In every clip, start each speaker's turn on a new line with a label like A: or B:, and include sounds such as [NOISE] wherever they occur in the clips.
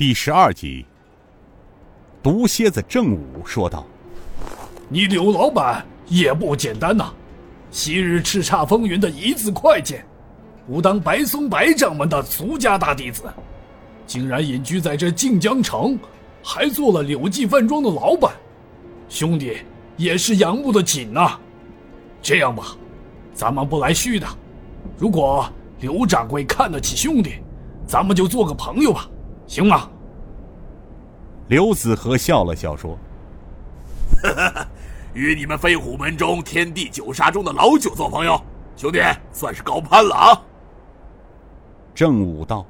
A: 第十二集，毒蝎子郑武说道：“
B: 你柳老板也不简单呐，昔日叱咤风云的一字快剑，武当白松白掌门的俗家大弟子，竟然隐居在这靖江城，还做了柳记饭庄的老板，兄弟也是仰慕的紧呐。这样吧，咱们不来虚的，如果刘掌柜看得起兄弟，咱们就做个朋友吧。”行吗？
A: 刘子和笑了笑说：“ [LAUGHS]
C: 与你们飞虎门中天地九杀中的老九做朋友，兄弟算是高攀了啊。”
A: 正武道：“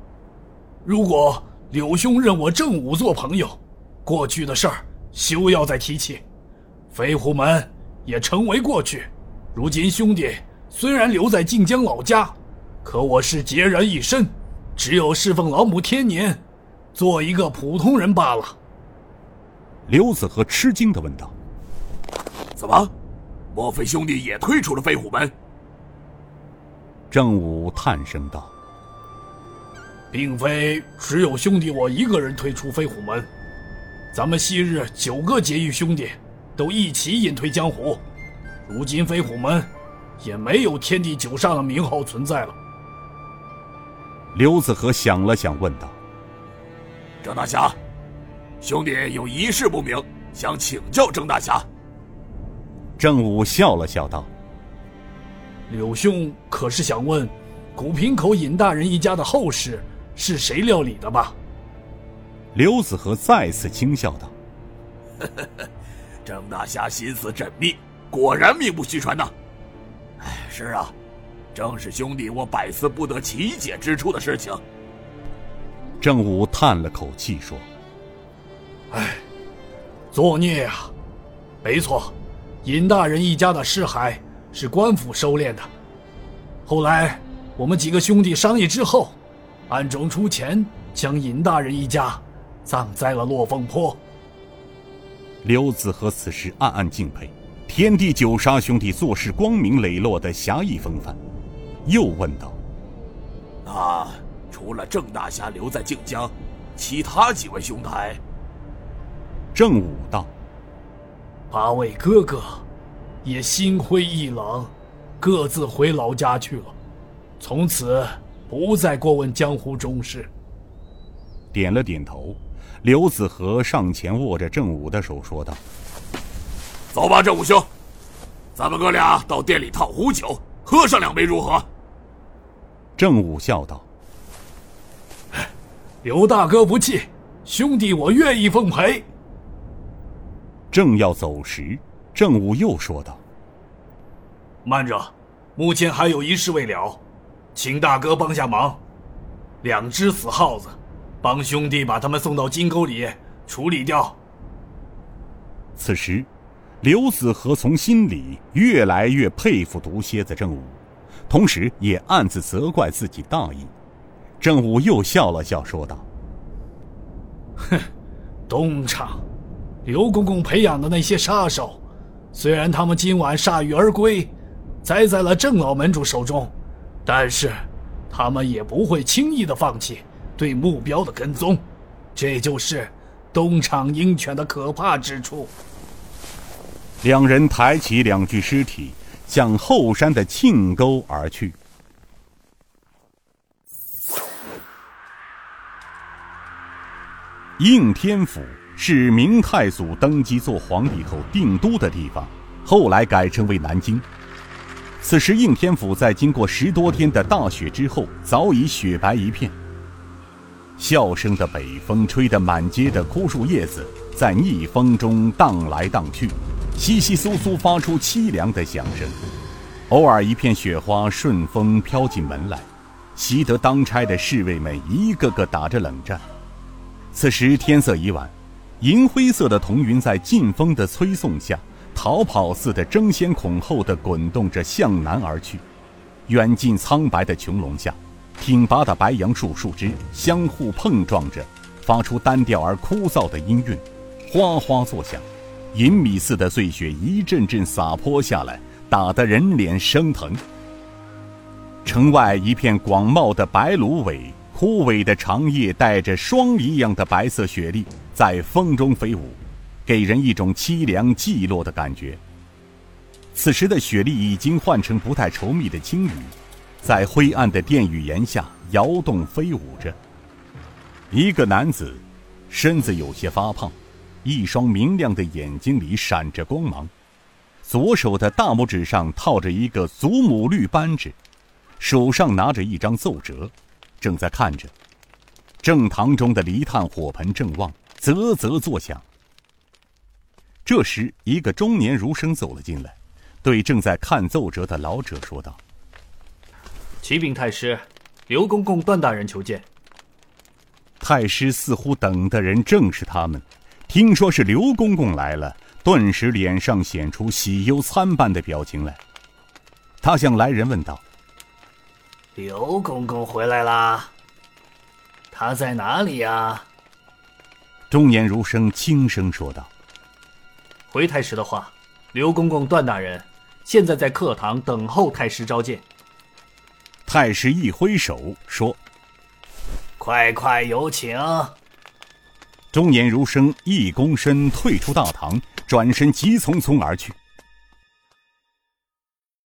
B: 如果柳兄认我正武做朋友，过去的事儿休要再提起，飞虎门也成为过去。如今兄弟虽然留在晋江老家，可我是孑然一身，只有侍奉老母天年。”做一个普通人罢了。
A: 刘子和吃惊的问道：“
C: 怎么？莫非兄弟也退出了飞虎门？”
A: 正武叹声道：“
B: 并非只有兄弟我一个人退出飞虎门，咱们昔日九个结义兄弟都一起隐退江湖，如今飞虎门也没有天地九煞的名号存在了。”
A: 刘子和想了想，问道。
C: 郑大侠，兄弟有一事不明，想请教郑大侠。
A: 郑武笑了笑道：“
B: 柳兄可是想问，古平口尹大人一家的后事是谁料理的吧？”
A: 刘子和再次轻笑道：[LAUGHS] “
C: 郑大侠心思缜密，果然名不虚传呐。哎，是啊，正是兄弟我百思不得其解之处的事情。”
A: 郑武叹了口气说：“
B: 哎，作孽啊！没错，尹大人一家的尸骸是官府收敛的。后来我们几个兄弟商议之后，暗中出钱将尹大人一家葬在了落凤坡。”
A: 刘子和此时暗暗敬佩天地九杀兄弟做事光明磊落的侠义风范，又问道：“
C: 啊？”除了郑大侠留在靖江，其他几位兄台。
A: 郑武道，
B: 八位哥哥也心灰意冷，各自回老家去了，从此不再过问江湖中事。
A: 点了点头，刘子和上前握着郑武的手说道：“
C: 走吧，郑武兄，咱们哥俩到店里烫壶酒，喝上两杯如何？”
A: 郑武笑道。
B: 刘大哥不弃，兄弟我愿意奉陪。
A: 正要走时，郑武又说道：“
B: 慢着，目前还有一事未了，请大哥帮下忙。两只死耗子，帮兄弟把他们送到金沟里处理掉。”
A: 此时，刘子和从心里越来越佩服毒蝎子郑武，同时也暗自责怪自己大意。郑武又笑了笑，说道：“
B: 哼，东厂，刘公公培养的那些杀手，虽然他们今晚铩羽而归，栽在了郑老门主手中，但是他们也不会轻易的放弃对目标的跟踪，这就是东厂鹰犬的可怕之处。”
A: 两人抬起两具尸体，向后山的庆沟而去。应天府是明太祖登基做皇帝后定都的地方，后来改称为南京。此时，应天府在经过十多天的大雪之后，早已雪白一片。笑声的北风吹得满街的枯树叶子在逆风中荡来荡去，窸窸窣窣发出凄凉的响声。偶尔一片雪花顺风飘进门来，习得当差的侍卫们一个个打着冷战。此时天色已晚，银灰色的彤云在劲风的催送下，逃跑似的争先恐后的滚动着向南而去。远近苍白的穹隆下，挺拔的白杨树树枝相互碰撞着，发出单调而枯燥的音韵，哗哗作响。银米似的碎雪一阵阵洒泼下来，打得人脸生疼。城外一片广袤的白芦苇。枯萎的长叶带着霜一样的白色雪粒在风中飞舞，给人一种凄凉寂落的感觉。此时的雪莉已经换成不太稠密的轻雨，在灰暗的殿宇檐下摇动飞舞着。一个男子，身子有些发胖，一双明亮的眼睛里闪着光芒，左手的大拇指上套着一个祖母绿扳指，手上拿着一张奏折，正在看着。正堂中的梨炭火盆正旺，啧啧作响。这时，一个中年儒生走了进来。对正在看奏折的老者说道：“
D: 启禀太师，刘公公、段大人求见。”
A: 太师似乎等的人正是他们，听说是刘公公来了，顿时脸上显出喜忧参半的表情来。他向来人问道：“
E: 刘公公回来啦？他在哪里呀？”
A: 中年儒生轻声说道：“
D: 回太师的话，刘公公、段大人。”现在在课堂等候太师召见。
A: 太师一挥手说：“
E: 快快有请。”
A: 中年儒生一躬身退出大堂，转身急匆匆而去。